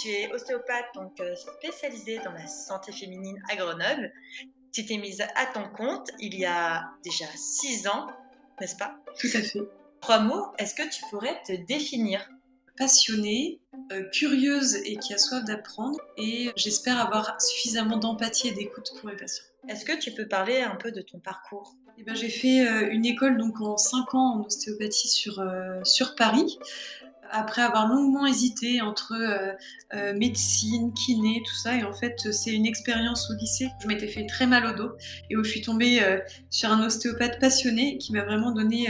tu es ostéopathe donc euh, spécialisée dans la santé féminine à Grenoble. Tu t'es mise à ton compte il y a déjà six ans, n'est-ce pas? Tout à fait. Trois mots, est-ce que tu pourrais te définir? Passionnée, euh, curieuse et qui a soif d'apprendre et j'espère avoir suffisamment d'empathie et d'écoute pour mes patients. Est-ce que tu peux parler un peu de ton parcours? Eh ben, J'ai fait euh, une école donc en 5 ans en ostéopathie sur, sur Paris après avoir longuement hésité entre euh, euh, médecine, kiné, tout ça. Et en fait, c'est une expérience au lycée. Je m'étais fait très mal au dos et où je suis tombée euh, sur un ostéopathe passionné qui m'a vraiment donné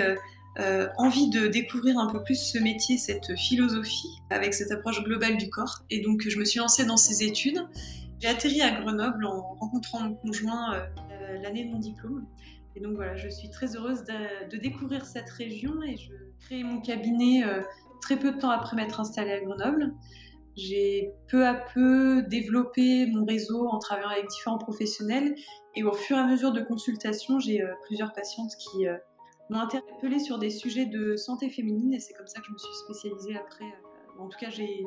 envie de découvrir un peu plus ce métier, cette philosophie, avec cette approche globale du corps. Et donc, je me suis lancée dans ces études. J'ai atterri à Grenoble en rencontrant mon conjoint l'année de mon diplôme. Et donc voilà, je suis très heureuse de, de découvrir cette région et je crée mon cabinet très peu de temps après m'être installée à Grenoble. J'ai peu à peu développé mon réseau en travaillant avec différents professionnels et au fur et à mesure de consultations, j'ai euh, plusieurs patientes qui euh, m'ont interpellée sur des sujets de santé féminine et c'est comme ça que je me suis spécialisée après. Euh, en tout cas, j'ai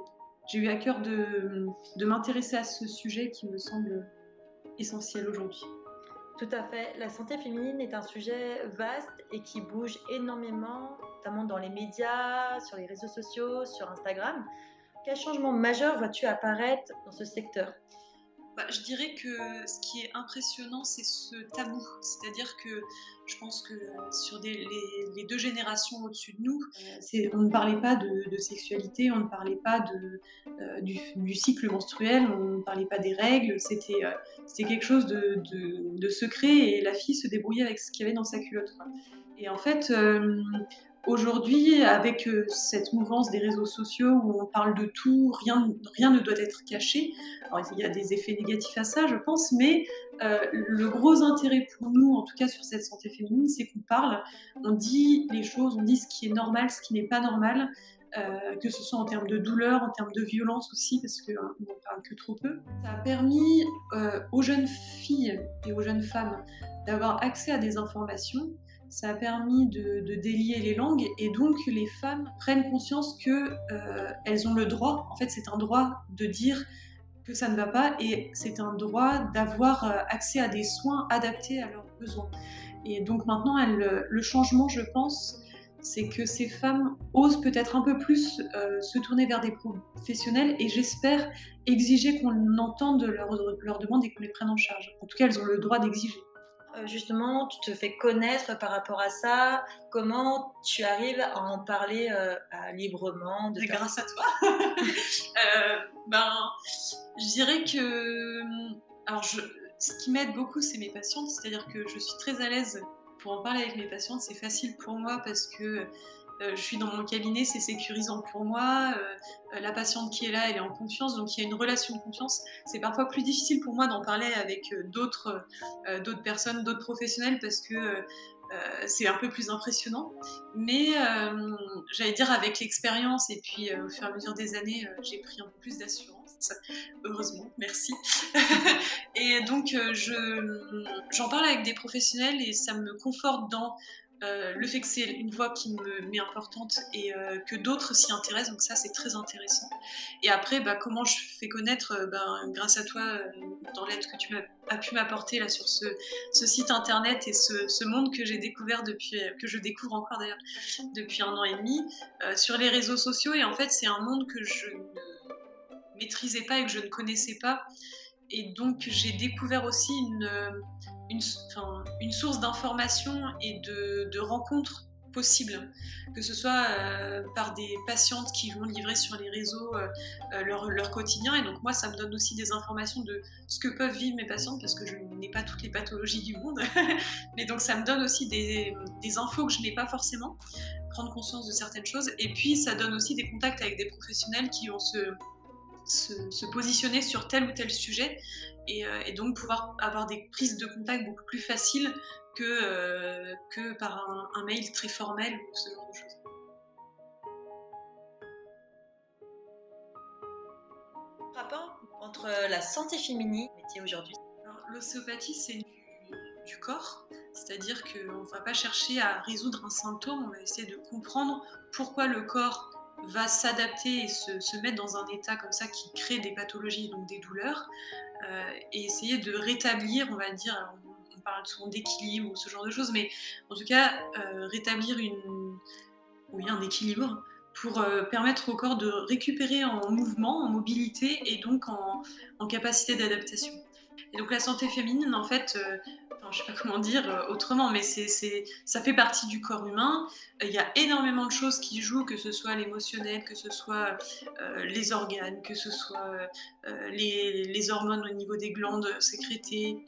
eu à cœur de, de m'intéresser à ce sujet qui me semble essentiel aujourd'hui. Tout à fait. La santé féminine est un sujet vaste et qui bouge énormément, notamment dans les médias, sur les réseaux sociaux, sur Instagram. Quel changement majeur vois-tu apparaître dans ce secteur? Bah, je dirais que ce qui est impressionnant, c'est ce tabou. C'est-à-dire que je pense que euh, sur les, deux générations au-dessus de nous, euh, on ne parlait pas de, sexualité, on ne parlait pas de, euh, du, cycle menstruel, on ne parlait pas des règles. C'était quelque chose de, secret et la fille se débrouillait avec ce qu'il y avait dans sa culotte. Et en fait, Aujourd'hui, avec euh, cette mouvance des réseaux sociaux où on parle de tout, rien, rien ne doit être caché. Il y a des effets négatifs à ça, je pense, mais euh, le gros intérêt pour nous, en tout cas sur cette santé féminine, c'est qu'on parle, on dit les choses, on dit ce qui est normal, ce qui n'est pas normal, euh, que ce soit en termes de douleur, en termes de violence aussi, parce qu'on n'en parle que trop peu. Ça a permis aux jeunes filles et aux jeunes femmes d'avoir accès à des informations ça a permis de, délier les langues et donc les femmes prennent conscience que euh, elles ont le droit, en fait c'est un droit de dire que ça ne va pas et c'est un droit d'avoir euh, accès à des soins adaptés à leurs besoins. Et donc maintenant, le changement, je pense, c'est que ces femmes osent peut-être un peu plus euh, se tourner vers des professionnels et j'espère exiger qu'on entende leurs leur demandes et qu'on les prenne en charge. En tout cas, elles ont le droit d'exiger. Euh, justement, tu te fais connaître par rapport à ça Comment tu arrives à en parler euh, librement de Grâce à toi. Euh, ben, je dirais que. Alors, je, ce qui m'aide beaucoup, c'est mes patientes. C'est-à-dire que je suis très à l'aise pour en parler avec mes patientes. C'est facile pour moi parce que euh, je suis dans mon cabinet, c'est sécurisant pour moi. Euh, la patiente qui est là, elle est en confiance, donc il y a une relation de confiance. C'est parfois plus difficile pour moi d'en parler avec euh, d'autres personnes, d'autres professionnels, parce que c'est un peu plus impressionnant. Mais j'allais dire avec l'expérience et puis au fur et à mesure des années, j'ai pris un peu plus d'assurance. Heureusement, merci. et donc j'en parle avec des professionnels et ça me conforte dans euh, le fait que c'est une voix qui me met importante et euh, que d'autres s'y intéressent, donc ça c'est très intéressant. Et après, bah, comment je fais connaître, ben, grâce à toi, dans l'aide que tu as pu m'apporter là sur ce, site internet et ce, monde que j'ai découvert depuis, que je découvre encore d'ailleurs depuis un an et demi, sur les réseaux sociaux. Et en fait, c'est un monde que je ne maîtrisais pas et que je ne connaissais pas. Et donc j'ai découvert aussi une une, source d'information et de, rencontres possibles, que ce soit euh, par des patientes qui vont livrer sur les réseaux euh, euh, leur, quotidien. Et donc moi, ça me donne aussi des informations de ce que peuvent vivre mes patientes, parce que je n'ai pas toutes les pathologies du monde. Mais donc ça me donne aussi des, infos que je n'ai pas forcément, prendre conscience de certaines choses. Et puis ça donne aussi des contacts avec des professionnels qui vont se se, positionner sur tel ou tel sujet euh, et, donc pouvoir avoir des prises de contact beaucoup plus faciles que, euh, que par un, mail très formel ou ce genre de choses. Rapport entre la santé féminine et métier aujourd'hui L'ostéopathie, c'est du, du corps, c'est-à-dire qu'on ne va pas chercher à résoudre un symptôme, on va essayer de comprendre pourquoi le corps va s'adapter et se, mettre dans un état comme ça qui crée des pathologies, donc des douleurs, et essayer de rétablir, on va dire, on, parle souvent d'équilibre ou ce genre de choses, mais en tout cas, rétablir une, oui, un équilibre pour permettre au corps de récupérer en mouvement, en mobilité et donc en capacité d'adaptation. Et donc la santé féminine, en fait, euh, je ne sais pas comment dire euh, autrement, mais c'est, ça fait partie du corps humain. Il y a énormément de choses qui jouent, que ce soit l'émotionnel, que ce soit euh, les organes, que ce soit les, hormones au niveau des glandes sécrétées,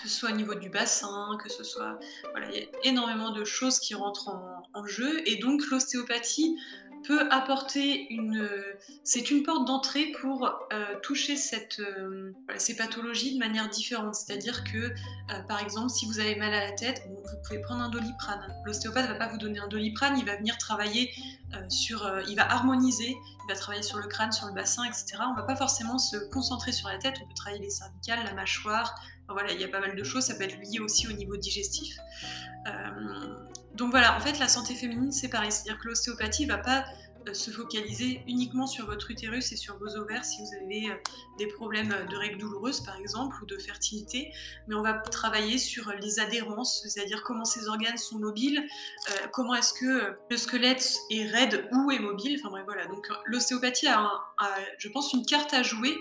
que ce soit au niveau du bassin, que ce soit... Voilà, il y a énormément de choses qui rentrent en, en jeu. Et donc l'ostéopathie peut apporter une. C'est une porte d'entrée pour euh, toucher cette, euh, ces pathologies de manière différente. C'est-à-dire que, euh, par exemple, si vous avez mal à la tête, vous pouvez prendre un doliprane. L'ostéopathe ne va pas vous donner un doliprane, il va venir travailler sur. il va harmoniser, il va travailler sur le crâne, sur le bassin, etc. On ne va pas forcément se concentrer sur la tête, on peut travailler les cervicales, la mâchoire. voilà, il y a pas mal de choses, ça peut être lié aussi au niveau digestif. Donc voilà, en fait, la santé féminine, c'est pareil. C'est-à-dire que l'ostéopathie va pas euh, se focaliser uniquement sur votre utérus et sur vos ovaires si vous avez euh, des problèmes de règles douloureuses par exemple ou de fertilité, mais on va travailler sur les adhérences, c'est-à-dire comment ces organes sont mobiles, euh, comment est-ce que le squelette est raide ou est mobile, enfin bref voilà. Donc l'ostéopathie a, je pense, une carte à jouer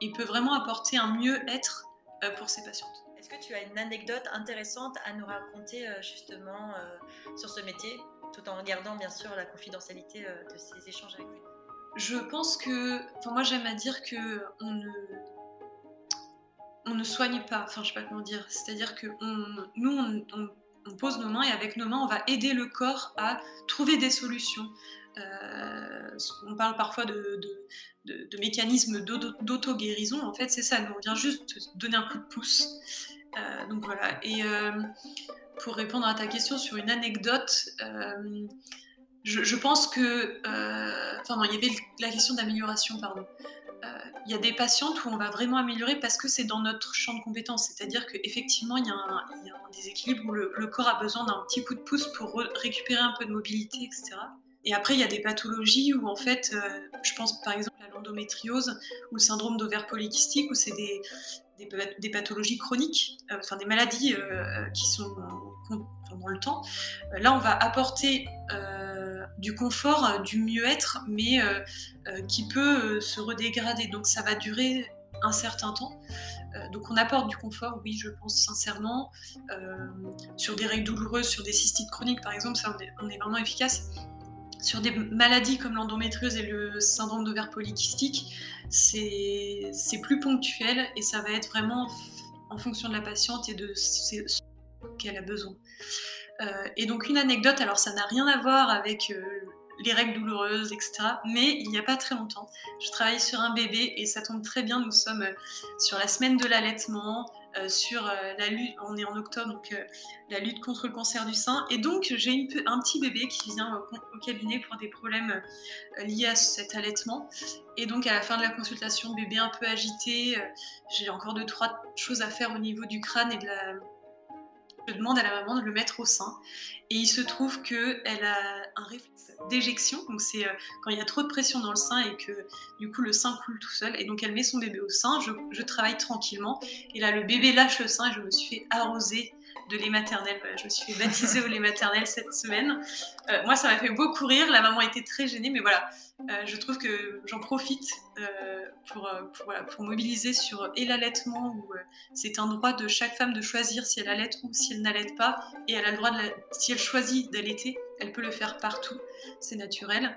et peut vraiment apporter un mieux-être pour ces patientes. Est-ce que tu as une anecdote intéressante à nous raconter euh, justement euh, sur ce métier, tout en gardant bien sûr la confidentialité euh, de ces échanges avec vous Je pense que, enfin moi j'aime à dire que on ne, on ne soigne pas, enfin je sais pas comment dire, c'est-à-dire que nous on, pose nos mains et avec nos mains on va aider le corps à trouver des solutions. on parle parfois de, mécanismes d'auto-guérison, en fait c'est ça, on vient juste donner un coup de pouce. Euh, donc voilà. Et euh, pour répondre à ta question sur une anecdote, euh, je, pense que. Enfin, non, il y avait la question d'amélioration, pardon. Il y a des patientes où on va vraiment améliorer parce que c'est dans notre champ de compétences. C'est-à-dire qu'effectivement, il, y a un, déséquilibre où le, corps a besoin d'un petit coup de pouce pour récupérer un peu de mobilité, etc. Et après, il y a des pathologies où, en fait, je pense par exemple à l'endométriose ou le syndrome d'ovaire polykystique, où c'est des, des, pathologies chroniques, euh, enfin des maladies euh, euh, qui sont dans le temps. là, on va apporter du confort, du mieux-être, mais qui peut se redégrader. Donc ça va durer un certain temps. donc on apporte du confort, oui, je pense sincèrement. sur des règles douloureuses, sur des cystites chroniques, par exemple, ça, on est vraiment efficace. Sur des maladies comme l'endométriose et le syndrome d'ovaire polykystique, c'est plus ponctuel et ça va être vraiment en fonction de la patiente et de ce qu'elle a besoin. Euh, et donc une anecdote, alors ça n'a rien à voir avec euh, les règles douloureuses, etc. Mais il n'y a pas très longtemps, je travaille sur un bébé et ça tombe très bien, nous sommes euh, sur la semaine de l'allaitement. Euh, sur euh, la lutte, on est en octobre, donc euh, la lutte contre le cancer du sein. Et donc j'ai un petit bébé qui vient au, cabinet pour des problèmes liés à cet allaitement. Et donc à la fin de la consultation, bébé un peu agité, j'ai encore deux, trois choses à faire au niveau du crâne et de la... Je demande à la maman de le mettre au sein. Et il se trouve qu'elle a un réflexe d'éjection, donc c'est euh, quand il y a trop de pression dans le sein et que du coup le sein coule tout seul. Et donc elle met son bébé au sein, je, travaille tranquillement, et là le bébé lâche le sein et je me suis fait arroser de lait maternel. je me suis fait baptiser au lait maternel cette semaine. Euh, moi, ça m'a fait beaucoup rire. La maman était très gênée, mais voilà, euh, je trouve que j'en profite pour, pour, mobiliser sur et l'allaitement, où c'est un droit de chaque femme de choisir si elle allaite ou si elle n'allaite pas, et elle a le droit, de si elle choisit d'allaiter, elle peut le faire partout, c'est naturel.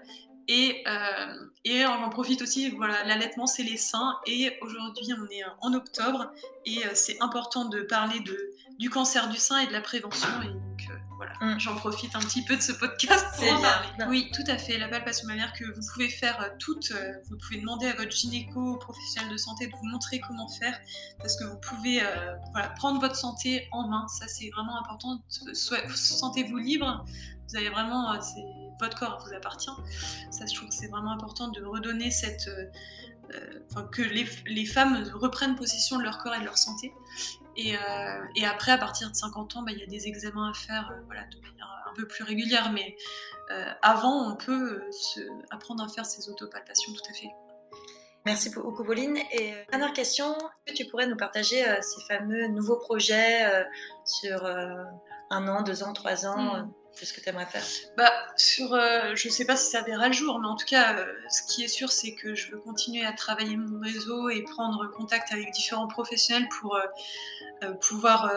Et, euh, et, on en profite aussi, voilà, l'allaitement c'est les seins et aujourd'hui on est en octobre et euh, c'est important de parler de, du cancer du sein et de la prévention et donc euh, voilà, mm. j'en profite un petit peu de ce podcast pour en parler. Oui, tout à fait, la palpation mammaire que vous pouvez faire toutes, vous pouvez demander à votre gynéco, professionnel de santé de vous montrer comment faire parce que vous pouvez voilà, prendre votre santé en main, ça c'est vraiment important, sentez-vous libre vous avez vraiment, euh, votre corps vous appartient. Ça, je trouve que c'est vraiment important de redonner cette, euh, euh, que les, femmes reprennent possession de leur corps et de leur santé. Et, et, après, à partir de 50 ans, bah, il y a des examens à faire voilà, de manière un peu plus régulière. Mais avant, on peut se, apprendre à faire ces autopalpations tout à fait. Merci beaucoup, Pauline. Et dernière question, est-ce que tu pourrais nous partager ces fameux nouveaux projets sur un an, deux ans, trois ans hmm. Qu'est-ce que tu aimerais faire? Bah, sur, euh, Je ne sais pas si ça verra le jour, mais en tout cas, euh, ce qui est sûr, c'est que je veux continuer à travailler mon réseau et prendre contact avec différents professionnels pour euh, pouvoir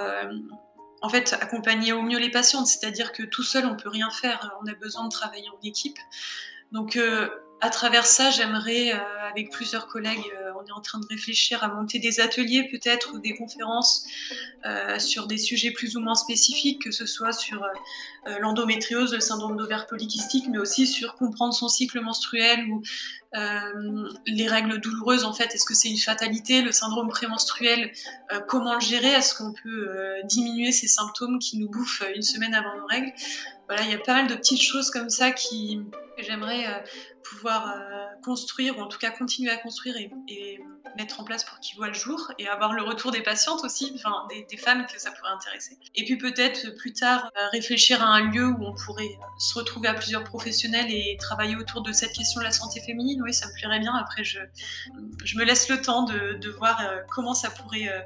en fait, accompagner au mieux les patientes. C'est-à-dire que tout seul, on ne peut rien faire. On a besoin de travailler en équipe. Donc, à travers ça, j'aimerais, avec plusieurs collègues, on est en train de réfléchir à monter des ateliers peut-être ou des conférences sur des sujets plus ou moins spécifiques, que ce soit sur euh, l'endométriose, le syndrome d'ovaire polykystique, mais aussi sur comprendre son cycle menstruel ou euh, les règles douloureuses, en fait, est-ce que c'est une fatalité, le syndrome prémenstruel, euh, comment le gérer, est-ce qu'on peut diminuer ces symptômes qui nous bouffent une semaine avant nos règles? Voilà, il y a pas mal de petites choses comme ça qui, j'aimerais pouvoir construire, ou en tout cas continuer à construire et, mettre en place pour qu'ils voient le jour, et avoir le retour des patientes aussi, enfin des, femmes que ça pourrait intéresser. Et puis peut-être plus tard réfléchir à un lieu où on pourrait se retrouver à plusieurs professionnels et travailler autour de cette question de la santé féminine, oui, ça me plairait bien. Après, je, je me laisse le temps de, de voir euh, comment ça pourrait euh,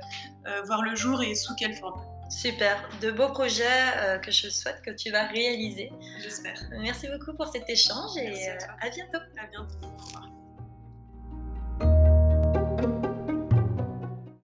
euh, voir le jour et sous quelle forme. Super, de beaux projets que je souhaite que tu vas réaliser. J'espère. Merci beaucoup pour cet échange et à, à, bientôt. À bientôt. Au revoir.